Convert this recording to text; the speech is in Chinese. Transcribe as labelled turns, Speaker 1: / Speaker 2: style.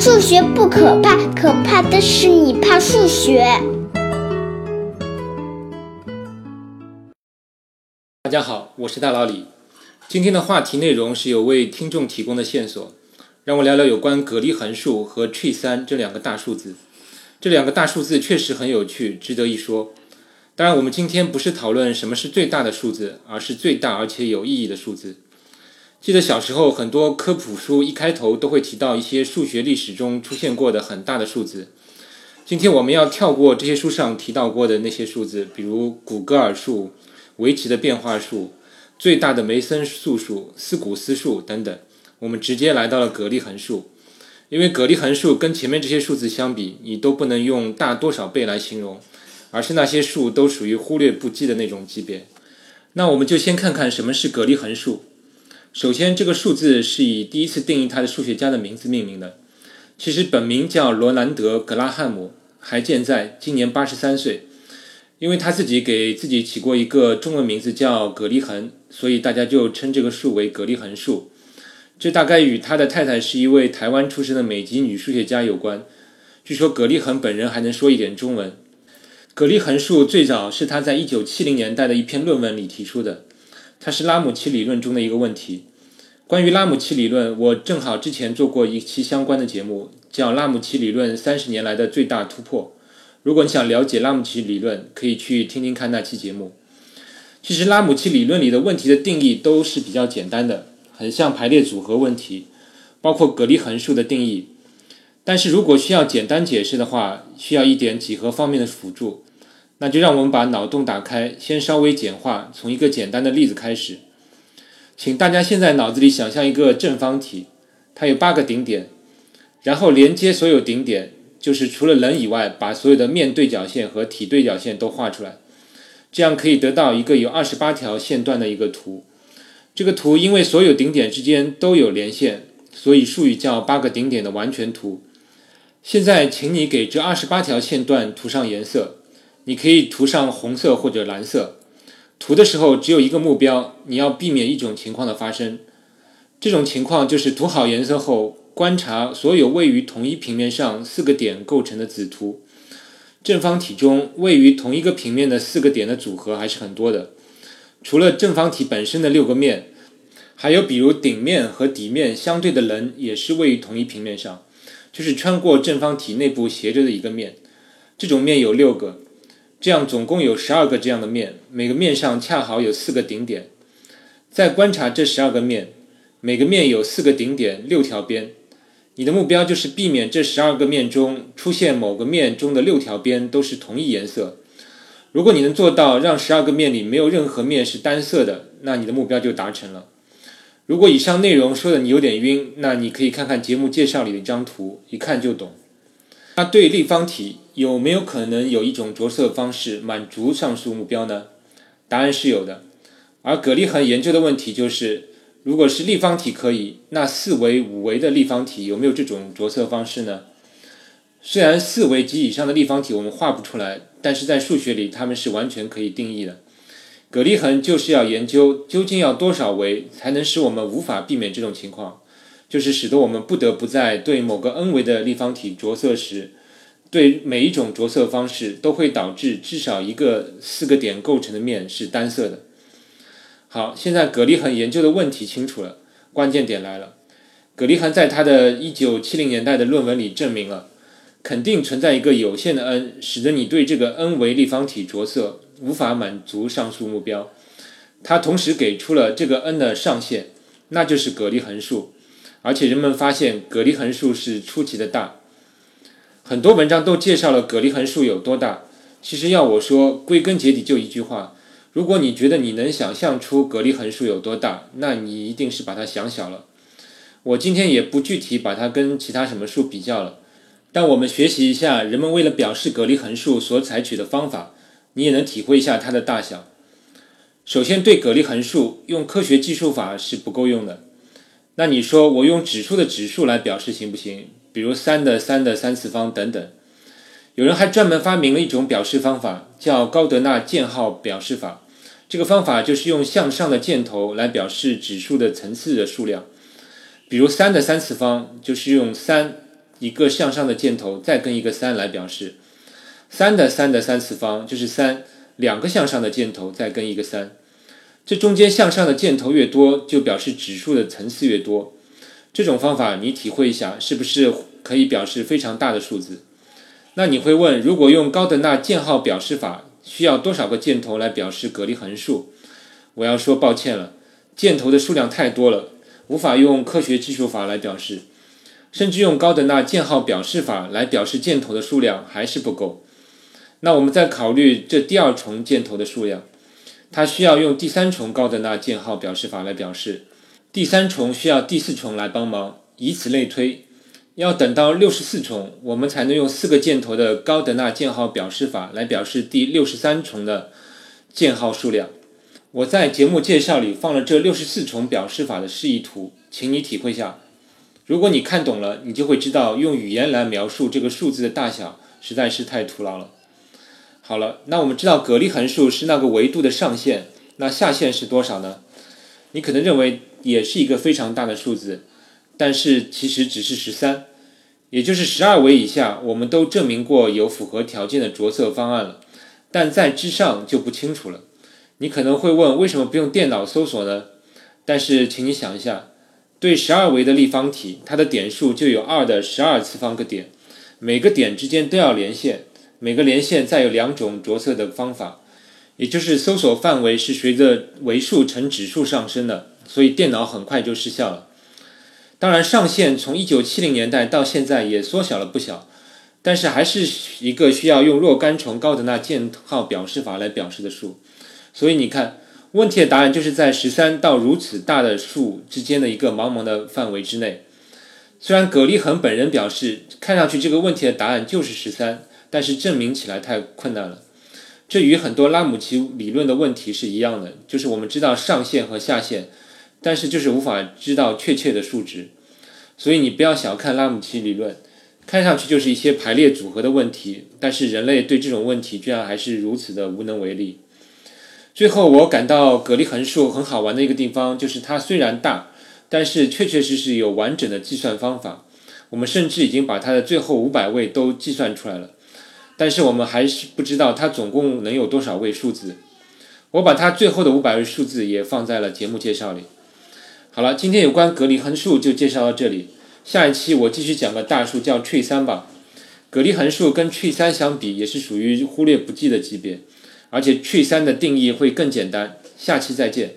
Speaker 1: 数学不可怕，可怕的是你怕数学。
Speaker 2: 大家好，我是大老李。今天的话题内容是有位听众提供的线索，让我聊聊有关葛利横数和 tree 三这两个大数字。这两个大数字确实很有趣，值得一说。当然，我们今天不是讨论什么是最大的数字，而是最大而且有意义的数字。记得小时候，很多科普书一开头都会提到一些数学历史中出现过的很大的数字。今天我们要跳过这些书上提到过的那些数字，比如古戈尔数、围棋的变化数、最大的梅森素数、斯古斯数等等，我们直接来到了葛利横数。因为葛利横数跟前面这些数字相比，你都不能用大多少倍来形容，而是那些数都属于忽略不计的那种级别。那我们就先看看什么是葛利横数。首先，这个数字是以第一次定义它的数学家的名字命名的。其实本名叫罗兰德·格拉汉姆，还健在，今年八十三岁。因为他自己给自己起过一个中文名字叫葛利恒，所以大家就称这个数为葛利恒数。这大概与他的太太是一位台湾出生的美籍女数学家有关。据说葛利恒本人还能说一点中文。葛利恒数最早是他在一九七零年代的一篇论文里提出的。它是拉姆齐理论中的一个问题。关于拉姆齐理论，我正好之前做过一期相关的节目，叫《拉姆齐理论三十年来的最大突破》。如果你想了解拉姆齐理论，可以去听听看那期节目。其实拉姆齐理论里的问题的定义都是比较简单的，很像排列组合问题，包括葛利横数的定义。但是如果需要简单解释的话，需要一点几何方面的辅助。那就让我们把脑洞打开，先稍微简化，从一个简单的例子开始。请大家现在脑子里想象一个正方体，它有八个顶点，然后连接所有顶点，就是除了人以外，把所有的面对角线和体对角线都画出来，这样可以得到一个有二十八条线段的一个图。这个图因为所有顶点之间都有连线，所以术语叫八个顶点的完全图。现在，请你给这二十八条线段涂上颜色。你可以涂上红色或者蓝色。涂的时候只有一个目标，你要避免一种情况的发生。这种情况就是涂好颜色后，观察所有位于同一平面上四个点构成的子图。正方体中位于同一个平面的四个点的组合还是很多的。除了正方体本身的六个面，还有比如顶面和底面相对的棱也是位于同一平面上，就是穿过正方体内部斜着的一个面。这种面有六个。这样总共有十二个这样的面，每个面上恰好有四个顶点。再观察这十二个面，每个面有四个顶点，六条边。你的目标就是避免这十二个面中出现某个面中的六条边都是同一颜色。如果你能做到让十二个面里没有任何面是单色的，那你的目标就达成了。如果以上内容说的你有点晕，那你可以看看节目介绍里的一张图，一看就懂。那对立方体。有没有可能有一种着色方式满足上述目标呢？答案是有的。而葛利恒研究的问题就是，如果是立方体可以，那四维、五维的立方体有没有这种着色方式呢？虽然四维及以上的立方体我们画不出来，但是在数学里它们是完全可以定义的。葛利恒就是要研究究竟要多少维才能使我们无法避免这种情况，就是使得我们不得不在对某个 n 维的立方体着色时。对每一种着色方式都会导致至少一个四个点构成的面是单色的。好，现在葛利恒研究的问题清楚了，关键点来了。葛利恒在他的一九七零年代的论文里证明了，肯定存在一个有限的 n，使得你对这个 n 维立方体着色无法满足上述目标。他同时给出了这个 n 的上限，那就是葛利恒数，而且人们发现葛利恒数是出奇的大。很多文章都介绍了葛利横数有多大。其实要我说，归根结底就一句话：如果你觉得你能想象出葛利横数有多大，那你一定是把它想小了。我今天也不具体把它跟其他什么数比较了，但我们学习一下人们为了表示葛利横数所采取的方法，你也能体会一下它的大小。首先，对葛利横数用科学计数法是不够用的。那你说我用指数的指数来表示行不行？比如三的三的三次方等等，有人还专门发明了一种表示方法，叫高德纳箭号表示法。这个方法就是用向上的箭头来表示指数的层次的数量。比如三的三次方就是用三一个向上的箭头再跟一个三来表示。三的三的三次方就是三，两个向上的箭头再跟一个三。这中间向上的箭头越多，就表示指数的层次越多。这种方法你体会一下，是不是可以表示非常大的数字？那你会问，如果用高德纳箭号表示法，需要多少个箭头来表示格里横数？我要说抱歉了，箭头的数量太多了，无法用科学计数法来表示，甚至用高德纳箭号表示法来表示箭头的数量还是不够。那我们再考虑这第二重箭头的数量，它需要用第三重高德纳箭号表示法来表示，第三重需要第四重来帮忙，以此类推。要等到六十四重，我们才能用四个箭头的高德纳箭号表示法来表示第六十三重的箭号数量。我在节目介绍里放了这六十四重表示法的示意图，请你体会下。如果你看懂了，你就会知道用语言来描述这个数字的大小实在是太徒劳了。好了，那我们知道格里横数是那个维度的上限，那下限是多少呢？你可能认为也是一个非常大的数字，但是其实只是十三。也就是十二维以下，我们都证明过有符合条件的着色方案了，但在之上就不清楚了。你可能会问，为什么不用电脑搜索呢？但是，请你想一下，对十二维的立方体，它的点数就有二的十二次方个点，每个点之间都要连线，每个连线再有两种着色的方法，也就是搜索范围是随着维数乘指数上升的，所以电脑很快就失效了。当然，上限从一九七零年代到现在也缩小了不小，但是还是一个需要用若干重高德纳箭号表示法来表示的数。所以你看，问题的答案就是在十三到如此大的数之间的一个茫茫的范围之内。虽然葛利恒本人表示，看上去这个问题的答案就是十三，但是证明起来太困难了。这与很多拉姆齐理论的问题是一样的，就是我们知道上限和下限。但是就是无法知道确切的数值，所以你不要小看拉姆齐理论，看上去就是一些排列组合的问题，但是人类对这种问题居然还是如此的无能为力。最后，我感到格里横数很好玩的一个地方，就是它虽然大，但是确确实实有完整的计算方法。我们甚至已经把它的最后五百位都计算出来了，但是我们还是不知道它总共能有多少位数字。我把它最后的五百位数字也放在了节目介绍里。好了，今天有关隔离横竖就介绍到这里。下一期我继续讲个大数叫 tree 三吧。格里横竖跟 tree 三相比，也是属于忽略不计的级别，而且 tree 三的定义会更简单。下期再见。